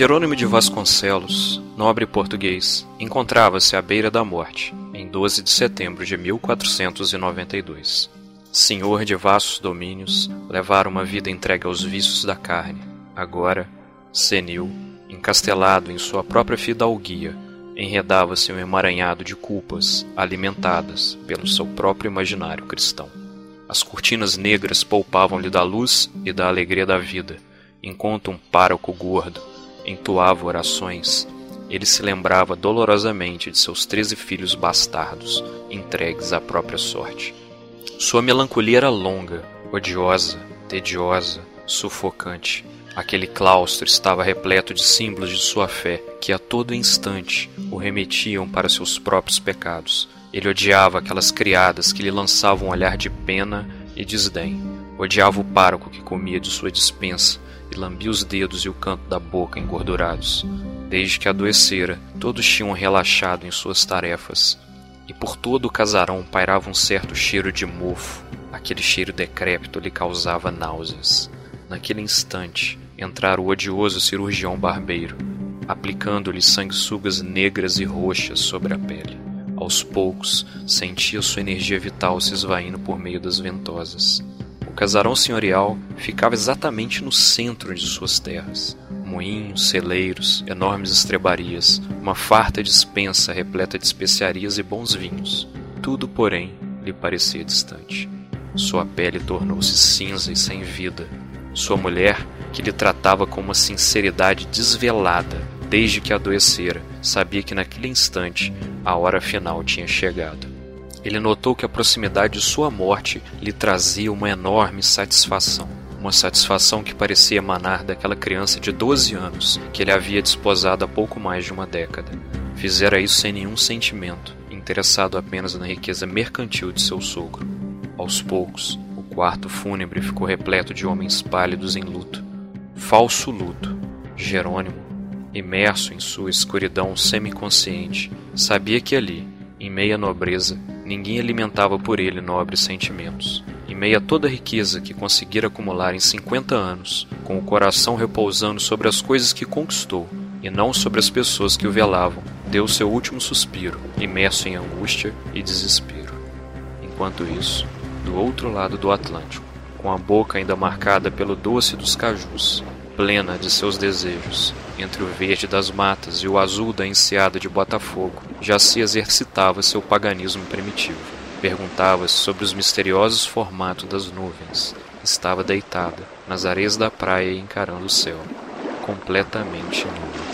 Jerônimo de Vasconcelos, nobre português, encontrava-se à beira da morte, em 12 de setembro de 1492. Senhor de vastos domínios, levara uma vida entregue aos vícios da carne. Agora, senil, encastelado em sua própria fidalguia, enredava-se um emaranhado de culpas alimentadas pelo seu próprio imaginário cristão. As cortinas negras poupavam-lhe da luz e da alegria da vida, enquanto um pároco gordo entoava orações. Ele se lembrava dolorosamente de seus treze filhos bastardos, entregues à própria sorte. Sua melancolia era longa, odiosa, tediosa, sufocante. Aquele claustro estava repleto de símbolos de sua fé que a todo instante o remetiam para seus próprios pecados. Ele odiava aquelas criadas que lhe lançavam um olhar de pena e desdém. Odiava o pároco que comia de sua dispensa e lambia os dedos e o canto da boca engordurados. Desde que adoecera, todos tinham relaxado em suas tarefas, e por todo o casarão pairava um certo cheiro de mofo. Aquele cheiro decrépito lhe causava náuseas. Naquele instante, entrara o odioso cirurgião barbeiro, aplicando-lhe sanguessugas negras e roxas sobre a pele. Aos poucos, sentia sua energia vital se esvaindo por meio das ventosas. Casarão senhorial ficava exatamente no centro de suas terras. Moinhos, celeiros, enormes estrebarias, uma farta dispensa repleta de especiarias e bons vinhos. Tudo, porém, lhe parecia distante. Sua pele tornou-se cinza e sem vida. Sua mulher, que lhe tratava com uma sinceridade desvelada desde que adoecera, sabia que naquele instante a hora final tinha chegado. Ele notou que a proximidade de sua morte lhe trazia uma enorme satisfação. Uma satisfação que parecia emanar daquela criança de 12 anos que ele havia desposado há pouco mais de uma década. Fizera isso sem nenhum sentimento, interessado apenas na riqueza mercantil de seu sogro. Aos poucos, o quarto fúnebre ficou repleto de homens pálidos em luto. Falso luto. Jerônimo, imerso em sua escuridão semiconsciente, sabia que ali, em meia nobreza, ninguém alimentava por ele nobres sentimentos. Em meio a toda a riqueza que conseguira acumular em 50 anos, com o coração repousando sobre as coisas que conquistou e não sobre as pessoas que o velavam, deu seu último suspiro, imerso em angústia e desespero. Enquanto isso, do outro lado do Atlântico, com a boca ainda marcada pelo doce dos cajus, plena de seus desejos, entre o verde das matas e o azul da enseada de Botafogo, já se exercitava seu paganismo primitivo. Perguntava-se sobre os misteriosos formatos das nuvens. Estava deitada, nas areias da praia encarando o céu, completamente nua.